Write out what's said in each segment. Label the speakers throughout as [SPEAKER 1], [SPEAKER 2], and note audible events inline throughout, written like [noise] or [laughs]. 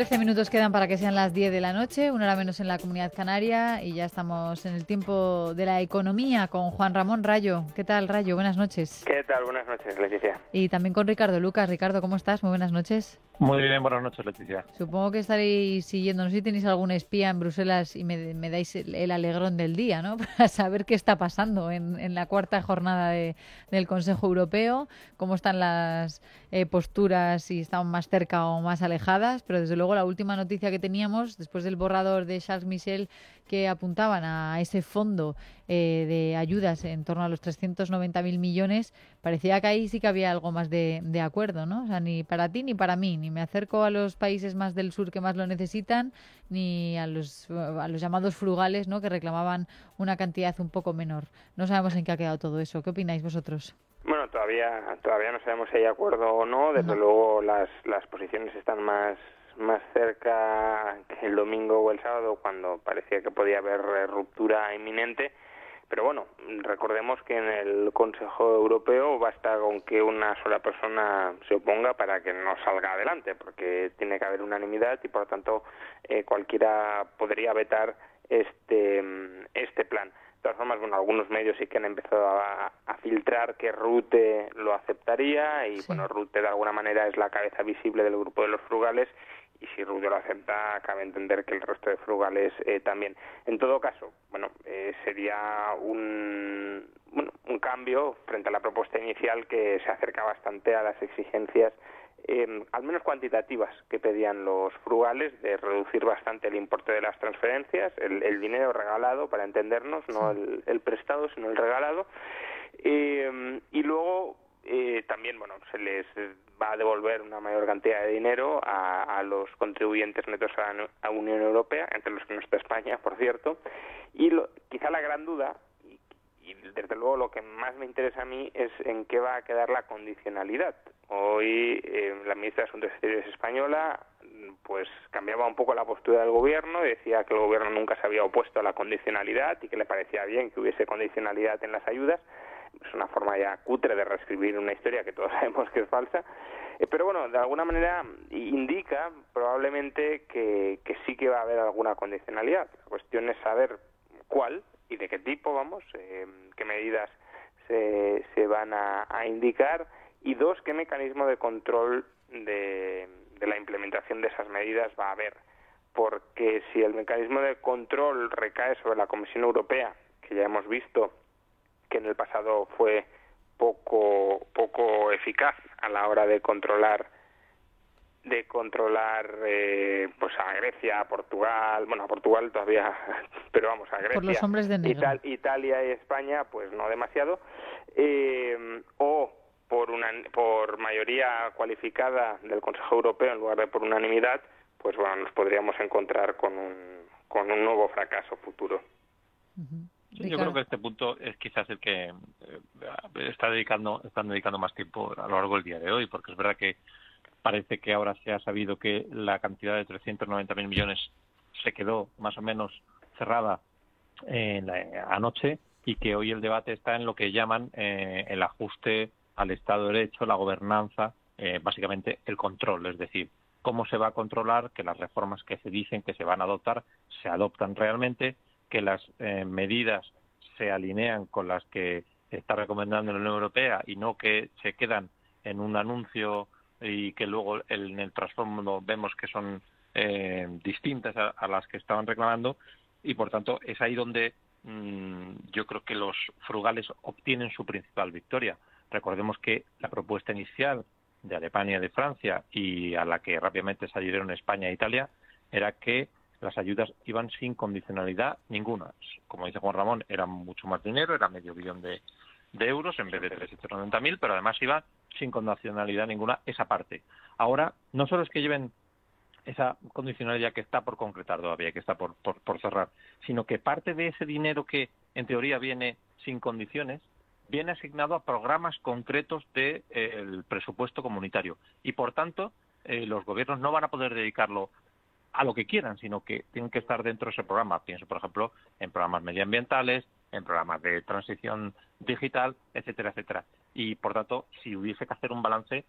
[SPEAKER 1] Trece minutos quedan para que sean las 10 de la noche, una hora menos en la comunidad canaria y ya estamos en el tiempo de la economía con Juan Ramón Rayo. ¿Qué tal, Rayo? Buenas noches.
[SPEAKER 2] ¿Qué tal? Buenas noches, Leticia.
[SPEAKER 1] Y también con Ricardo Lucas. Ricardo, ¿cómo estás? Muy buenas noches.
[SPEAKER 3] Muy bien, buenas noches, Leticia.
[SPEAKER 1] Supongo que estaréis siguiendo, no sé si tenéis algún espía en Bruselas y me, dais el, alegrón del día, ¿no? [laughs] Para saber qué está pasando en, la cuarta jornada del Consejo Europeo, cómo están las eh, posturas, si están más cerca o más alejadas, pero desde luego la última noticia que teníamos, después del borrador de Charles Michel, que apuntaban a ese fondo eh, de ayudas en torno a los 390.000 millones, parecía que ahí sí que había algo más de, de acuerdo, ¿no? O sea, ni para ti ni para mí, ni me acerco a los países más del sur que más lo necesitan, ni a los, a los llamados frugales, ¿no? Que reclamaban una cantidad un poco menor. No sabemos en qué ha quedado todo eso. ¿Qué opináis vosotros?
[SPEAKER 2] Bueno, todavía todavía no sabemos si hay acuerdo o no. Desde luego las, las posiciones están más más cerca que el domingo o el sábado cuando parecía que podía haber eh, ruptura inminente. Pero bueno, recordemos que en el Consejo Europeo basta con que una sola persona se oponga para que no salga adelante, porque tiene que haber unanimidad y por lo tanto eh, cualquiera podría vetar este, este plan. De todas formas, bueno, algunos medios sí que han empezado a, filtrar que Rute lo aceptaría y bueno, Rute de alguna manera es la cabeza visible del grupo de los frugales y si Rute lo acepta, cabe entender que el resto de frugales eh, también. En todo caso, bueno, eh, sería un, bueno, un cambio frente a la propuesta inicial que se acerca bastante a las exigencias eh, al menos cuantitativas que pedían los frugales de reducir bastante el importe de las transferencias, el, dinero regalado, para entendernos, no el, prestado, sino el regalado. Eh, y luego eh, también, bueno, se les va a devolver una mayor cantidad de dinero a, los contribuyentes netos a la Unión Europea, entre los que no está España, por cierto. Y quizá la gran duda y desde luego lo que más me interesa a mí es en qué va a quedar la condicionalidad. Hoy eh, la ministra de Asuntos Exteriores española pues cambiaba un poco la postura del gobierno, decía que el gobierno nunca se había opuesto a la condicionalidad y que le parecía bien que hubiese condicionalidad en las ayudas. Es una forma ya cutre de reescribir una historia que todos [laughs] sabemos que es falsa. Eh, pero bueno, de alguna manera indica probablemente que, que sí que va a haber alguna condicionalidad. La cuestión es saber cuál y de qué tipo, vamos, eh, qué medidas se, se van a, a indicar y dos, qué mecanismo de control de, la implementación de esas medidas va a haber. Porque si el mecanismo de control recae sobre la Comisión Europea, que ya hemos visto que en el pasado fue poco, poco eficaz a la hora de controlar de controlar eh, pues a Grecia, a Portugal, bueno a Portugal todavía, [laughs] pero vamos a Grecia, Italia y España, pues no demasiado, eh, o por, una, por mayoría cualificada del Consejo Europeo en lugar de por unanimidad, pues bueno, nos podríamos encontrar con un, con un nuevo fracaso futuro.
[SPEAKER 3] Yo creo que este punto es quizás el que eh, está dedicando, están dedicando más tiempo a lo largo del día de hoy, porque es verdad que parece que ahora se ha sabido que la cantidad de 390.000 millones se quedó más o menos cerrada en la, anoche y que hoy el debate está en lo que llaman eh, el ajuste al Estado de Derecho, la gobernanza, eh, básicamente el control, es decir, cómo se va a controlar que las reformas que se dicen que se van a adoptar se adoptan realmente, que las eh, medidas se alinean con las que está recomendando la Unión Europea y no que se quedan en un anuncio y que luego en el trasfondo vemos que son eh, distintas a, las que estaban reclamando. Y por tanto es ahí donde mm, yo creo que los frugales obtienen su principal victoria. Recordemos que la propuesta inicial de Alemania y de Francia y a la que rápidamente se adhirieron España e Italia era que las ayudas iban sin condicionalidad ninguna. Como dice Juan Ramón, era mucho más dinero, era medio billón de, euros en vez de 390.000, pero además iba sin condicionalidad ninguna esa parte. Ahora, no solo es que lleven esa condicionalidad que está por concretar todavía, que está por, cerrar, sino que parte de ese dinero que en teoría viene sin condiciones, viene asignado a programas concretos del de, presupuesto comunitario y, por tanto, los gobiernos no van a poder dedicarlo a lo que quieran, sino que tienen que estar dentro de ese programa. Pienso, por ejemplo, en programas medioambientales, en programas de transición digital, etcétera, etcétera. Y, por tanto, si hubiese que hacer un balance,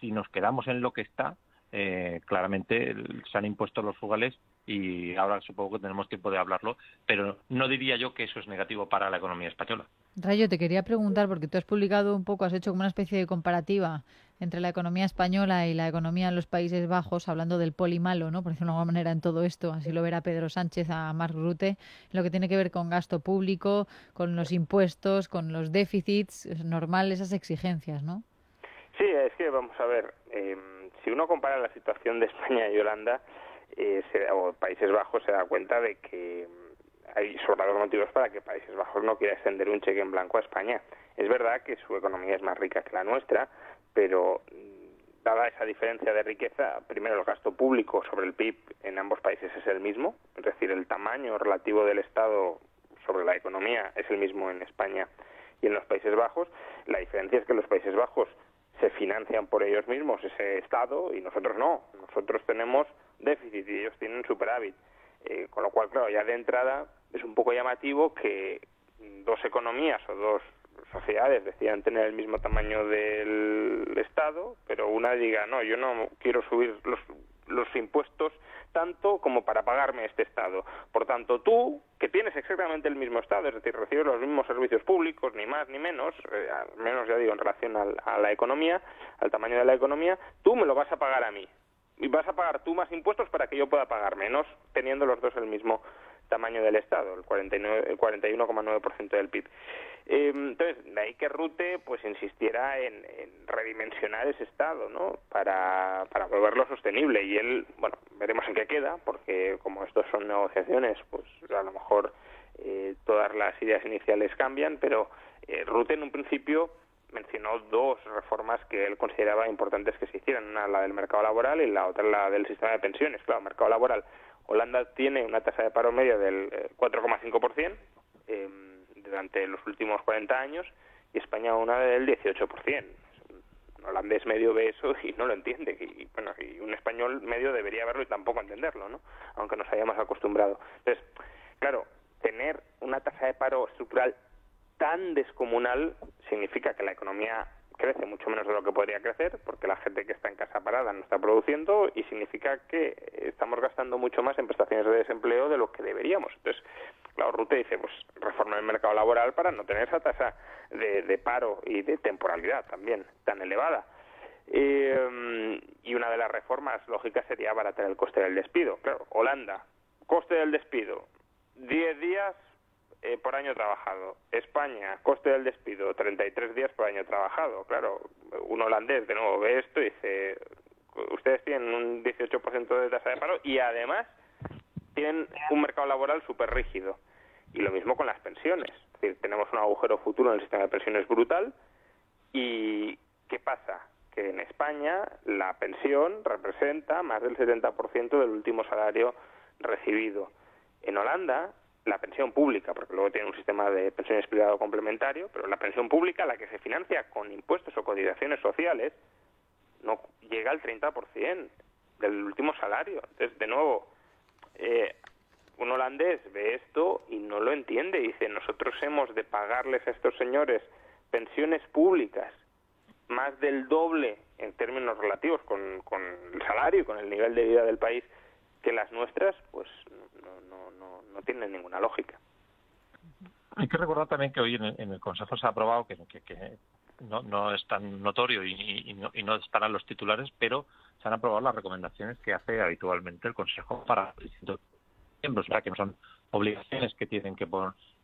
[SPEAKER 3] si nos quedamos en lo que está, eh, claramente se han impuesto los fugales y ahora supongo que tenemos tiempo de hablarlo, pero no diría yo que eso es negativo para la economía española.
[SPEAKER 1] Rayo, te quería preguntar, porque tú has publicado un poco, has hecho como una especie de comparativa entre la economía española y la economía en los Países Bajos, hablando del polimalo, ¿no? por decirlo de alguna manera, en todo esto. Así lo verá Pedro Sánchez a Mark Rutte, lo que tiene que ver con gasto público, con los impuestos, con los déficits, es normal esas exigencias, ¿no?
[SPEAKER 2] Sí, es que vamos a ver. Eh si uno compara la situación de España y Holanda eh, o Países Bajos, se da cuenta de que hay sobrados motivos para que Países Bajos no quiera extender un cheque en blanco a España. Es verdad que su economía es más rica que la nuestra, pero mm, dada esa diferencia de riqueza, primero el gasto público sobre el PIB en ambos países es el mismo, es decir, el tamaño relativo del Estado sobre la economía es el mismo en España y en los Países Bajos. La diferencia es que los Países Bajos se financian por ellos mismos ese Estado y nosotros no. Nosotros tenemos déficit y ellos tienen superávit. Eh, con lo cual, claro, ya de entrada es un poco llamativo que dos economías o dos sociedades decidan tener el mismo tamaño del Estado, pero una diga, no, yo no quiero subir los, los impuestos tanto como para pagarme este Estado. Por tanto, tú, que tienes exactamente el mismo Estado, es decir, recibes los mismos servicios públicos, ni más ni menos, eh, al menos ya digo en relación a la economía, al tamaño de la economía, tú me lo vas a pagar a mí. Y vas a pagar tú más impuestos para que yo pueda pagar menos, teniendo los dos el mismo tamaño del Estado, el, 49, el 41,9% del PIB. Eh, entonces, de ahí que Rute pues insistiera en, redimensionar ese Estado, ¿no? Para, para volverlo sostenible. Y él, bueno, veremos en qué queda, porque como estos son negociaciones, pues a lo mejor eh, todas las ideas iniciales cambian, pero eh, Rute en un principio mencionó dos reformas que él consideraba importantes que se hicieran, una la del mercado laboral y la otra la del sistema de pensiones. Claro, mercado laboral Holanda tiene una tasa de paro media del 4,5% eh, eh, durante los últimos 40 años y España una del 18%. Un holandés medio ve eso y no lo entiende. Y, bueno, y un español medio debería verlo y tampoco entenderlo, ¿no? Aunque nos hayamos acostumbrado. Entonces, claro, tener una tasa de paro estructural tan descomunal significa que la economía crece mucho menos de lo que podría crecer porque la gente que está en casa parada no está produciendo y significa que estamos gastando mucho más en prestaciones de desempleo de lo que deberíamos. Entonces, la Rute dice, pues reforma el mercado laboral para no tener esa tasa de, paro y de temporalidad también tan elevada. Eh, y una de las reformas lógicas sería abaratar el coste del despido. Claro, Holanda, coste del despido, 10 días eh, por año trabajado. España, coste del despido, 33 días por año trabajado. Claro, un holandés de nuevo ve esto y dice, ustedes tienen un 18% de tasa de paro y además tienen un mercado laboral súper rígido. Y lo mismo con las pensiones. Es decir, tenemos un agujero futuro en el sistema de pensiones brutal y ¿qué pasa? Que en España la pensión representa más del 70% del último salario recibido. En Holanda la pensión pública, porque luego tiene un sistema de pensiones privado complementario, pero la pensión pública, la que se financia con impuestos o cotizaciones sociales, no llega al 30% del último salario. Entonces, de nuevo, eh, un holandés ve esto y no lo entiende. Dice, nosotros hemos de pagarles a estos señores pensiones públicas más del doble en términos relativos con, con el salario y con el nivel de vida del país que las nuestras, pues no, no, no, tienen ninguna lógica.
[SPEAKER 3] Hay que recordar también que hoy en el, Consejo se ha aprobado que, no, no, es tan notorio y, no, y, no, estarán los titulares, pero se han aprobado las recomendaciones que hace habitualmente el Consejo para distintos miembros, que no son obligaciones que tienen que,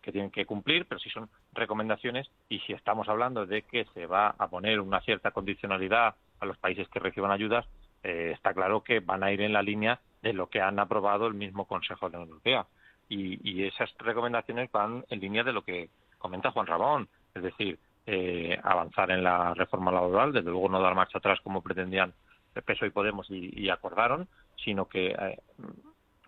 [SPEAKER 3] que tienen que cumplir, pero sí son recomendaciones y si estamos hablando de que se va a poner una cierta condicionalidad a los países que reciban ayudas, eh, está claro que van a ir en la línea de lo que han aprobado el mismo Consejo de la Unión Europea. Y, esas recomendaciones van en línea de lo que comenta Juan Ramón, es decir, eh, avanzar en la reforma laboral, desde luego no dar marcha atrás como pretendían PSOE y Podemos y, acordaron, sino que eh,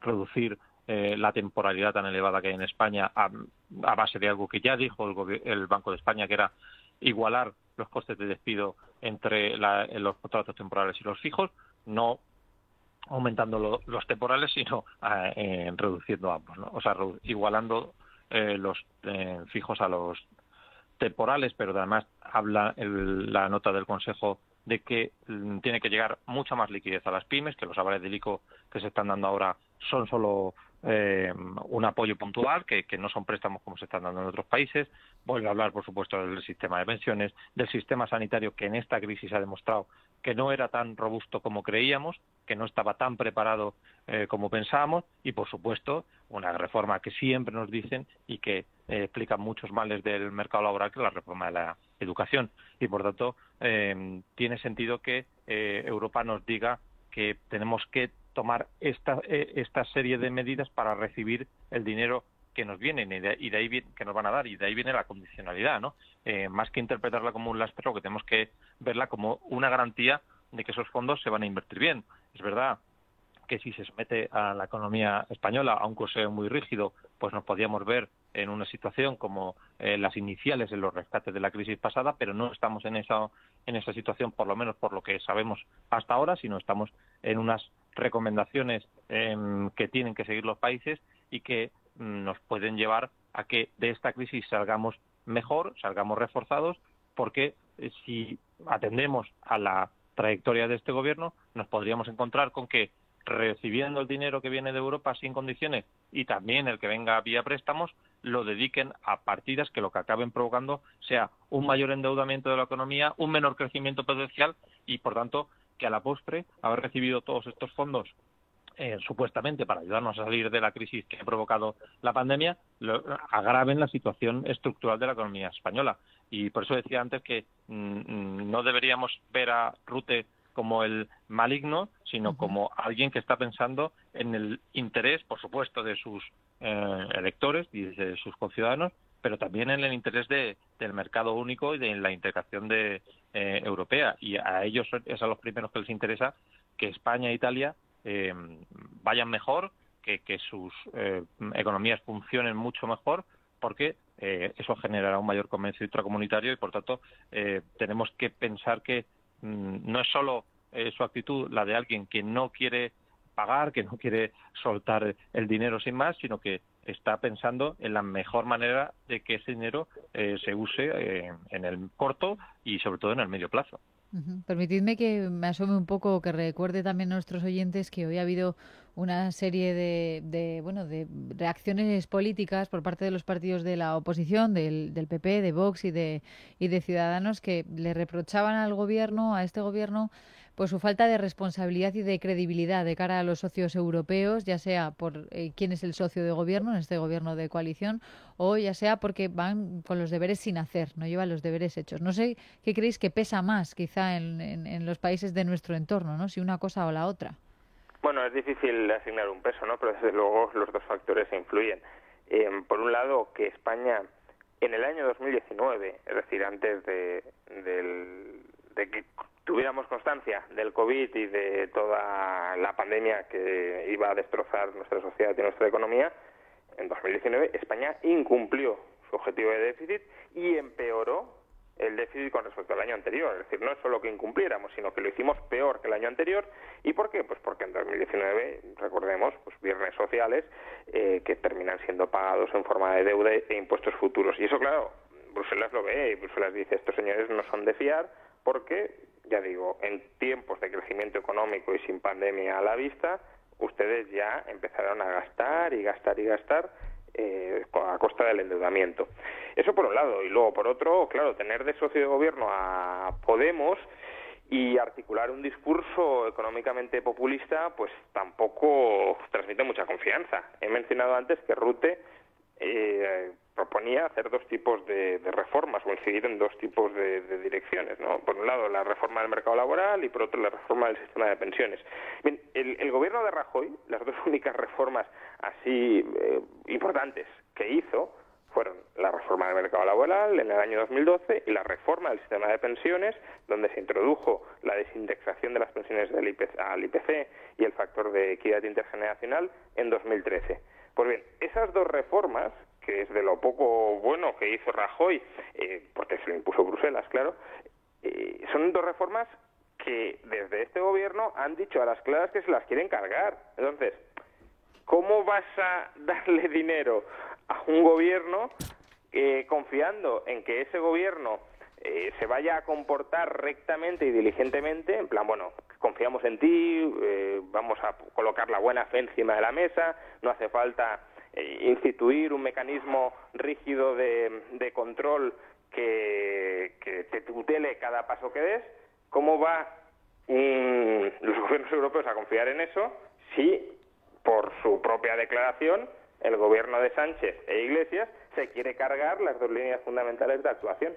[SPEAKER 3] reducir eh, la temporalidad tan elevada que hay en España a, base de algo que ya dijo el, el, Banco de España, que era igualar los costes de despido entre los contratos temporales y los fijos, no aumentando los temporales, sino eh, reduciendo ambos, ¿no? o sea, igualando eh, los fijos a los temporales, pero además habla la nota del Consejo de que mm, tiene que llegar mucha más liquidez a las pymes, que los avales del ICO que se están dando ahora son solo eh, un apoyo puntual, que, no son préstamos como se están dando en otros países. Vuelve a hablar, por supuesto, del sistema de pensiones, del sistema sanitario que en esta crisis ha demostrado que no era tan robusto como creíamos, que no estaba tan preparado eh, como pensábamos y, por supuesto, una reforma que siempre nos dicen y que eh, explica muchos males del mercado laboral, que es la reforma de la educación. Y, por tanto, tiene sentido que Europa nos diga que tenemos que tomar esta, eh, esta serie de medidas para recibir el dinero que nos vienen y de, ahí que nos van a dar y de ahí viene la condicionalidad, ¿no? Eh, más que interpretarla como un lastre, lo que tenemos que verla como una garantía de que esos fondos se van a invertir bien. Es verdad que si se somete a la economía española a un corseo muy rígido, pues nos podíamos ver en una situación como eh, las iniciales en los rescates de la crisis pasada, pero no estamos en esa, en esa situación, por lo menos por lo que sabemos hasta ahora, sino estamos en unas recomendaciones em, que tienen que seguir los países y que mm, nos pueden llevar a que de esta crisis salgamos mejor, salgamos reforzados, porque eh, si atendemos a la trayectoria de este gobierno, nos podríamos encontrar con que recibiendo el dinero que viene de Europa sin condiciones y también el que venga vía préstamos, lo dediquen a partidas que lo que acaben provocando sea un mayor endeudamiento de la economía, un menor crecimiento potencial y, por tanto, que a la postre haber recibido todos estos fondos eh, supuestamente para ayudarnos a salir de la crisis que ha provocado la pandemia, agraven la situación estructural de la economía española. Y por eso decía antes que mm, no deberíamos ver a Rute como el maligno, sino como alguien que está pensando en el interés, por supuesto, de sus eh, electores y de sus conciudadanos, pero también en el interés de, del mercado único y de la integración de, eh, europea. Y a ellos es a los primeros que les interesa que España e Italia eh, vayan mejor, que, sus economías funcionen mucho mejor, porque eso generará un mayor comercio intracomunitario y, por tanto, tenemos que pensar que Mm, no es solo eh, su actitud la de alguien que no quiere pagar, que no quiere soltar el dinero sin más, sino que está pensando en la mejor manera de que ese dinero eh, se use eh, en el corto y sobre todo en el medio plazo.
[SPEAKER 1] Permitidme que me asome un poco, que recuerde también a nuestros oyentes que hoy ha habido una serie de, bueno de reacciones políticas por parte de los partidos de la oposición, del, del PP, de Vox y de, y de Ciudadanos que le reprochaban al gobierno, a este gobierno, pues su falta de responsabilidad y de credibilidad de cara a los socios europeos, ya sea por eh, quién es el socio de gobierno en este gobierno de coalición o ya sea porque van con los deberes sin hacer, no llevan los deberes hechos. No sé qué creéis que pesa más quizá en, en, los países de nuestro entorno, ¿no? Si una cosa o la otra.
[SPEAKER 2] Bueno, es difícil asignar un peso, ¿no? Pero desde luego los dos factores influyen. Eh, por un lado, que España en el año 2019, es decir, antes de, del, de que tuviéramos constancia del COVID y de toda la pandemia que iba a destrozar nuestra sociedad y nuestra economía, en 2019 España incumplió su objetivo de déficit y empeoró el déficit con respecto al año anterior. Es decir, no es solo que incumpliéramos, sino que lo hicimos peor que el año anterior. ¿Y por qué? Pues porque en 2019, recordemos, pues viernes sociales eh, que terminan siendo pagados en forma de deuda e impuestos futuros. Y eso, claro, Bruselas lo ve y Bruselas dice, estos señores no son de fiar porque ya digo, en tiempos de crecimiento económico y sin pandemia a la vista, ustedes ya empezaron a gastar y gastar y gastar eh, a costa del endeudamiento. Eso por un lado. Y luego, por otro, claro, tener de socio de gobierno a Podemos y articular un discurso económicamente populista, pues tampoco transmite mucha confianza. He mencionado antes que Rute eh, proponía hacer dos tipos de, reformas o incidir en dos tipos de, direcciones. ¿no? Por un lado, la reforma del mercado laboral y por otro, la reforma del sistema de pensiones. El, gobierno de Rajoy, [laughs] las dos únicas reformas así eh, importantes que hizo fueron la reforma del mercado laboral en el año 2012 y la reforma del sistema de pensiones, donde se introdujo la desindexación de las pensiones del IPC, al IPC y el factor de equidad intergeneracional en 2013. Pues bien, esas dos reformas, que es de lo poco bueno que hizo Rajoy, eh, porque se lo impuso Bruselas, claro, eh, son dos reformas que desde este gobierno han dicho a las claras que se las quieren cargar. Entonces, ¿cómo vas a [laughs] darle dinero a un gobierno eh, confiando en que ese gobierno eh, se vaya a comportar rectamente y diligentemente, en plan, bueno, confiamos en ti, eh, vamos a colocar la buena fe encima de la mesa, no hace falta instituir un mecanismo rígido de, control que, te tutele cada paso que des, ¿cómo va los gobiernos europeos a confiar en eso si, por su propia declaración, el gobierno de Sánchez e Iglesias se quiere cargar las dos líneas fundamentales de actuación.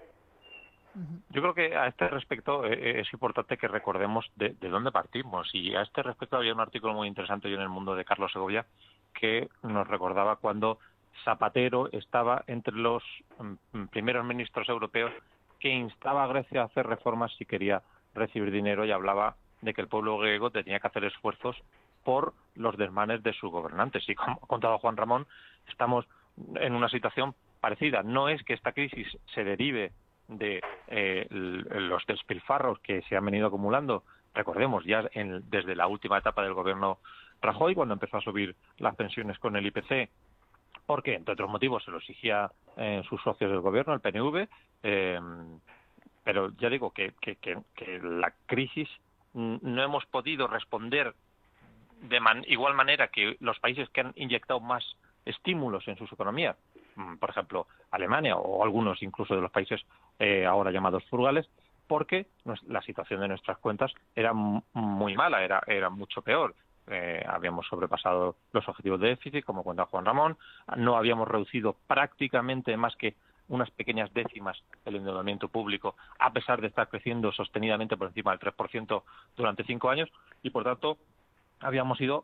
[SPEAKER 3] Yo creo que a este respecto eh, eh, es importante que recordemos de, dónde partimos. Y a este respecto había un artículo muy interesante yo en el mundo de Carlos Segovia que nos recordaba cuando Zapatero estaba entre los mm, primeros ministros europeos que instaba a Grecia a hacer reformas si quería recibir dinero y hablaba de que el pueblo griego tenía que hacer esfuerzos por los desmanes de sus gobernantes. Y como ha contado Juan Ramón, estamos en una situación parecida. No es que esta crisis se derive de eh, los despilfarros que se han venido acumulando. Recordemos, ya desde la última etapa del gobierno Rajoy, cuando empezó a subir las pensiones con el IPC, porque, entre otros motivos, se lo exigía eh, sus socios del gobierno, el PNV, eh, pero ya digo que, la crisis no hemos podido responder de igual manera que los países que han inyectado más estímulos en sus economías, mm, por ejemplo, Alemania o algunos incluso de los países eh, ahora llamados frugales, porque la situación de nuestras cuentas era muy mala, era, era mucho peor. Eh, habíamos sobrepasado los objetivos de déficit, como cuenta Juan Ramón, no habíamos reducido prácticamente más que unas pequeñas décimas el endeudamiento público, a pesar de estar creciendo sostenidamente por encima del 3% durante cinco años, y por tanto habíamos ido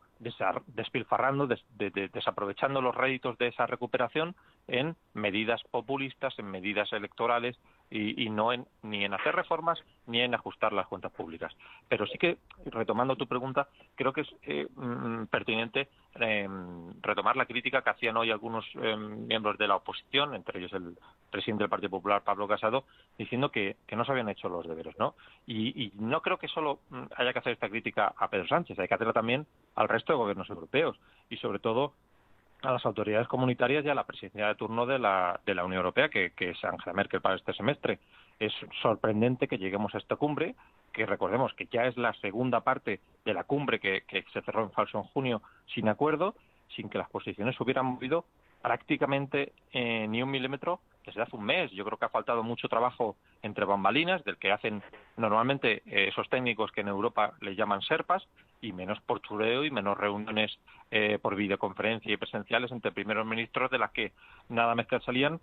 [SPEAKER 3] despilfarrando, desaprovechando los réditos de esa recuperación en medidas populistas, en medidas electorales y, no en, ni en hacer reformas ni en ajustar las cuentas públicas. Pero sí que, retomando tu pregunta, creo que es eh, mm, pertinente eh, retomar la crítica que hacían hoy algunos eh, miembros de la oposición, entre ellos el presidente del Partido Popular, Pablo Casado, diciendo que, no se habían hecho los deberes. ¿no? Y, y no creo que solo mm, haya que hacer esta crítica a Pedro Sánchez, hay que hacerla también al resto de gobiernos europeos y, sobre todo, a las autoridades comunitarias y a la presidencia de turno de la, de la Unión Europea, que, es Angela Merkel para este semestre. Es sorprendente que lleguemos a esta cumbre, que recordemos que ya es la segunda parte de la cumbre que, se cerró en falso en junio sin acuerdo, sin que las posiciones hubieran movido prácticamente eh, ni un milímetro desde hace un mes. Yo creo que ha faltado mucho trabajo entre bambalinas, del que hacen normalmente eh, esos técnicos que en Europa le llaman serpas, y menos portureo y menos reuniones eh, por videoconferencia y presenciales entre primeros ministros de las que nada más que salían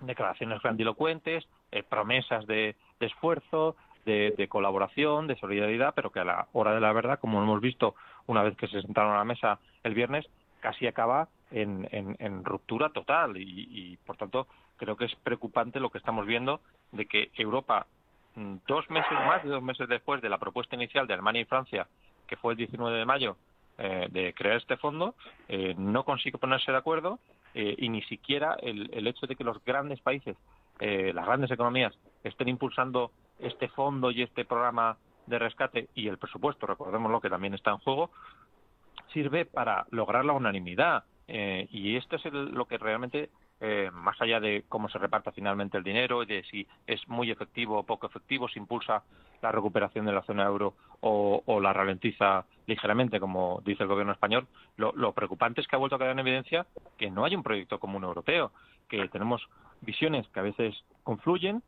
[SPEAKER 3] declaraciones grandilocuentes, eh, promesas de, esfuerzo, de, colaboración, de solidaridad, pero que a la hora de la verdad, como hemos visto una vez que se sentaron a la mesa el viernes, casi acaba en, ruptura total y, por tanto, creo que es preocupante lo que estamos viendo de que Europa, mm, dos meses más de dos meses después de la propuesta inicial de Alemania y Francia, que fue el 19 de mayo, eh, de crear este fondo, eh, no consigue ponerse de acuerdo eh, y ni siquiera el, el, hecho de que los grandes países, las grandes economías, estén impulsando este fondo y este programa de rescate y el presupuesto, recordemos lo que también está en juego, sirve para lograr la unanimidad. y esto es lo que realmente eh, más allá de cómo se reparta finalmente el dinero y de si es muy efectivo o poco efectivo, si impulsa la recuperación de la zona euro o, la ralentiza ligeramente, como dice el gobierno español, lo, preocupante es que ha vuelto a quedar en evidencia que no hay un proyecto común europeo, que tenemos visiones que a veces confluyen,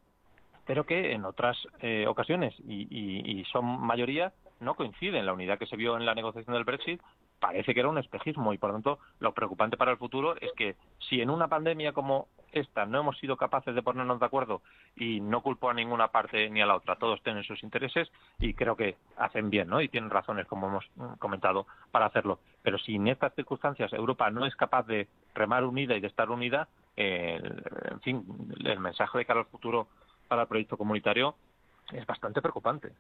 [SPEAKER 3] pero que en otras eh, ocasiones, y, son mayoría, no coinciden. La unidad que se vio en la negociación del Brexit parece que era un espejismo y por lo tanto lo preocupante para el futuro es que si en una pandemia como esta no hemos sido capaces de ponernos de acuerdo y no culpo a ninguna parte ni a la otra, todos tienen sus intereses y creo que hacen bien, ¿no? Y tienen razones, como hemos comentado, para hacerlo. Pero si en estas circunstancias Europa no es capaz de remar unida y de estar unida, en fin, el mensaje de cara al futuro para el proyecto comunitario es bastante preocupante.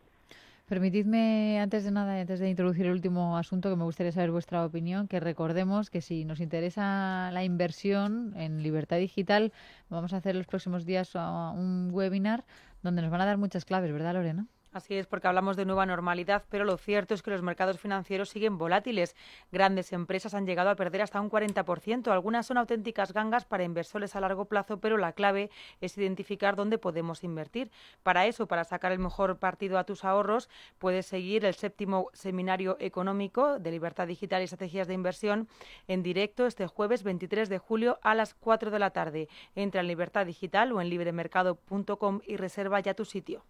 [SPEAKER 1] Permitidme, antes de nada, antes de introducir el último asunto, que me gustaría saber vuestra opinión, que recordemos que si nos interesa la inversión en libertad digital, vamos a hacer los próximos días un webinar donde nos van a dar muchas claves, ¿verdad, Lorena?
[SPEAKER 4] Así es, porque hablamos de nueva normalidad, pero lo cierto es que los mercados financieros siguen volátiles. Grandes empresas han llegado a perder hasta un 40%. Algunas son auténticas gangas para inversores a largo plazo, pero la clave es identificar dónde podemos invertir. Para eso, para sacar el mejor partido a tus ahorros, puedes seguir el séptimo seminario económico de libertad digital y estrategias de inversión en directo este jueves 23 de julio a las 4 de la tarde. Entra en Libertad Digital o en libremercado.com y reserva ya tu sitio.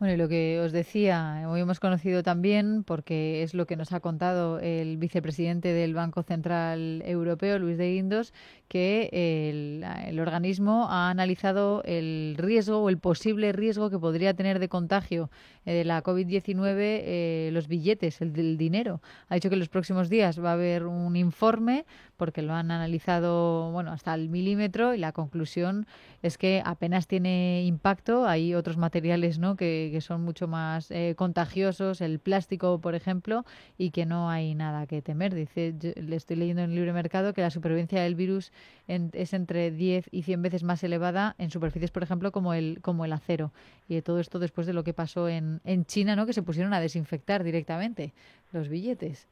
[SPEAKER 1] Bueno, y lo que os decía, hoy hemos conocido también, porque es lo que nos ha contado el vicepresidente del Banco Central Europeo, Luis de Guindos, que el, organismo ha analizado el riesgo o el posible riesgo que podría tener de contagio eh, de la COVID-19 eh, los billetes, el del dinero. Ha dicho que en los próximos días va a haber un informe porque lo han analizado bueno hasta el milímetro y la conclusión es que apenas tiene impacto. Hay otros materiales ¿no? que, son mucho más eh, contagiosos, el plástico, por ejemplo, y que no hay nada que temer. Dice, le estoy leyendo en el libre mercado que la supervivencia del virus es entre 10 y 100 veces más elevada en superficies, por ejemplo, como el, como el acero. Y todo esto después de lo que pasó en, en China, ¿no? que se pusieron a desinfectar directamente los billetes.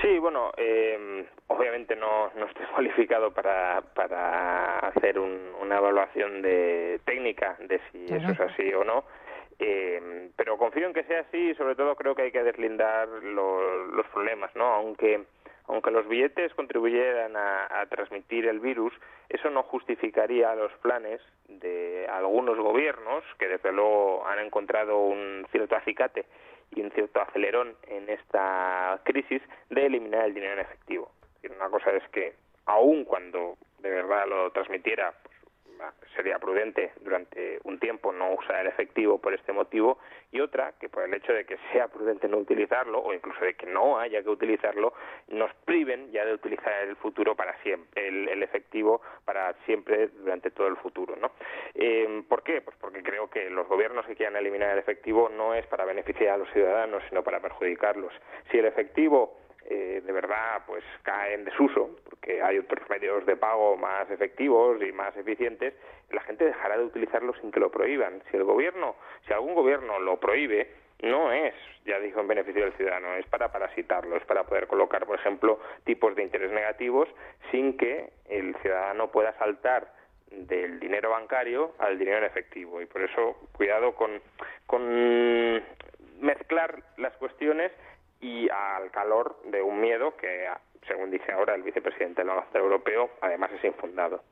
[SPEAKER 2] Sí, bueno, eh, obviamente no, no estoy [laughs] cualificado para, para hacer una evaluación de técnica de si eso es así o no. Eh, pero confío en que sea así y sobre todo creo que hay que deslindar los problemas, ¿no? Aunque aunque los billetes contribuyeran a, transmitir el virus, eso no justificaría los planes de algunos gobiernos que desde luego han encontrado un cierto acicate y un cierto acelerón en esta crisis de eliminar el dinero en efectivo. Una cosa es que aun cuando de verdad lo transmitiera sería prudente durante un tiempo no usar el efectivo por este motivo y otra que por el hecho de que sea prudente no utilizarlo o incluso de que no haya que utilizarlo nos priven ya de utilizar el futuro para siempre el, efectivo para siempre durante todo el futuro ¿no? Eh, ¿por qué? pues porque creo que los gobiernos que quieran eliminar el efectivo no es para beneficiar a los ciudadanos sino para perjudicarlos si el efectivo eh, de verdad pues cae en desuso porque hay otros medios de pago más efectivos y más eficientes la gente dejará de utilizarlo sin que lo prohíban si el gobierno si algún gobierno lo prohíbe no es, ya dijo, en beneficio del ciudadano, es para parasitarlo, es para poder colocar, por ejemplo, tipos de interés negativos sin que el ciudadano pueda saltar del dinero bancario al dinero en efectivo. Y por eso, cuidado con, con mezclar las cuestiones y al calor de un miedo que, según dice ahora el vicepresidente del Banco Central Europeo, además es infundado.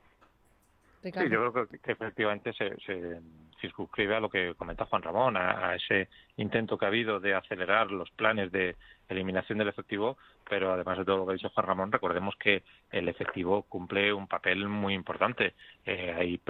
[SPEAKER 3] Sí, yo creo que, efectivamente se, se, circunscribe a lo que comenta Juan Ramón, a, ese intento que ha habido de acelerar los planes de eliminación del efectivo, pero además de todo lo que ha dicho Juan Ramón, recordemos que el efectivo cumple un papel muy importante. Eh, hay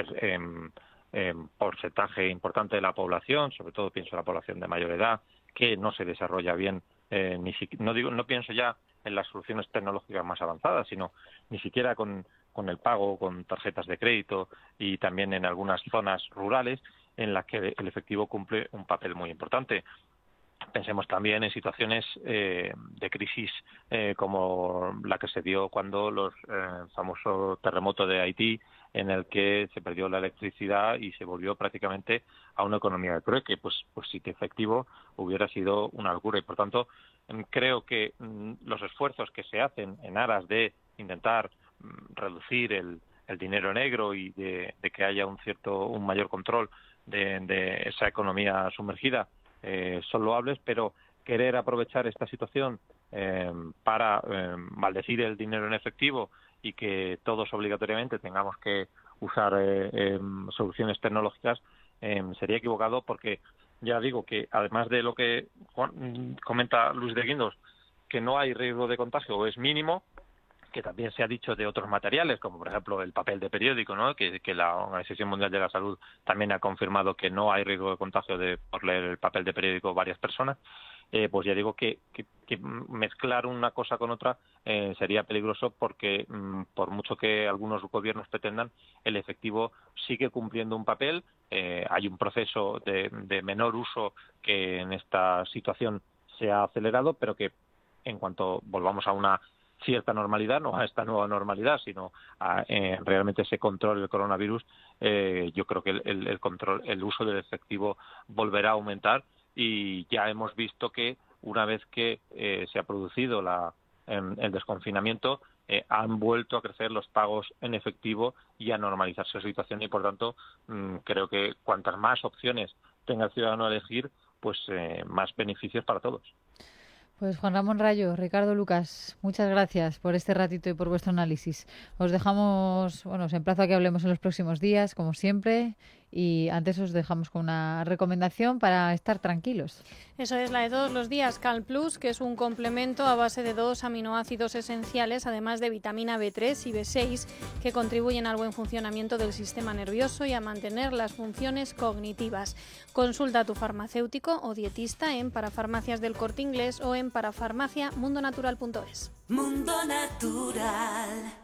[SPEAKER 3] eh, porcentaje importante de la población, sobre todo pienso en la población de mayor edad, que no se desarrolla bien eh, ni no digo no pienso ya en las soluciones tecnológicas más avanzadas sino ni siquiera con, con el pago con tarjetas de crédito y también en algunas zonas rurales en las que el efectivo cumple un papel muy importante. Pensemos también en situaciones eh, de crisis eh, como la que se dio cuando los eh, famoso terremoto de Haití en el que se perdió la electricidad y se volvió prácticamente a una economía de trueque, pues, pues sí que efectivo hubiera sido una locura. Y por tanto mm, creo que mm, los esfuerzos que se hacen en aras de intentar mm, reducir el, dinero negro y de, que haya un cierto un mayor control de, esa economía sumergida eh, son loables pero querer aprovechar esta situación eh, para eh, maldecir el dinero en efectivo y que todos obligatoriamente tengamos que usar eh, em, soluciones tecnológicas em, sería equivocado porque ya digo que además de lo que comenta Luis de Guindos que no hay riesgo de contagio o es mínimo que también se ha dicho de otros materiales, como por ejemplo el papel de periódico, ¿no? que, que la Organización Mundial de la Salud también ha confirmado que no hay riesgo de contagio de, por leer el papel de periódico varias personas. Eh, pues ya digo que, mezclar una cosa con otra eh, sería peligroso porque mm, por mucho que algunos gobiernos pretendan, el efectivo sigue cumpliendo un papel. Eh, hay un proceso de, menor uso que en esta situación se ha acelerado, pero que en cuanto volvamos a una cierta normalidad, no a esta nueva normalidad, sino a realmente ese control del coronavirus, yo creo que el, control, el uso del efectivo volverá a aumentar y ya hemos visto que una vez que eh, se ha producido la, el desconfinamiento, eh, han vuelto a crecer los pagos en efectivo y a normalizarse la situación y, por tanto, mm, creo que cuantas más opciones tenga el ciudadano a elegir, pues eh, más beneficios para todos.
[SPEAKER 1] Pues Juan Ramón Rayo, Ricardo Lucas, muchas gracias por este ratito y por vuestro análisis. Os dejamos, bueno, os emplazo a que hablemos en los próximos días, como siempre, y antes os dejamos con una recomendación para estar tranquilos.
[SPEAKER 5] Eso es la de todos los días, Cal Plus, que es un complemento a base de dos aminoácidos esenciales, además de vitamina B3 y B6, que contribuyen al buen funcionamiento del sistema nervioso y a mantener las funciones cognitivas. Consulta a tu farmacéutico o dietista en Parafarmacias del Corte Inglés o en parafarmaciamundonatural.es. Mundo Natural.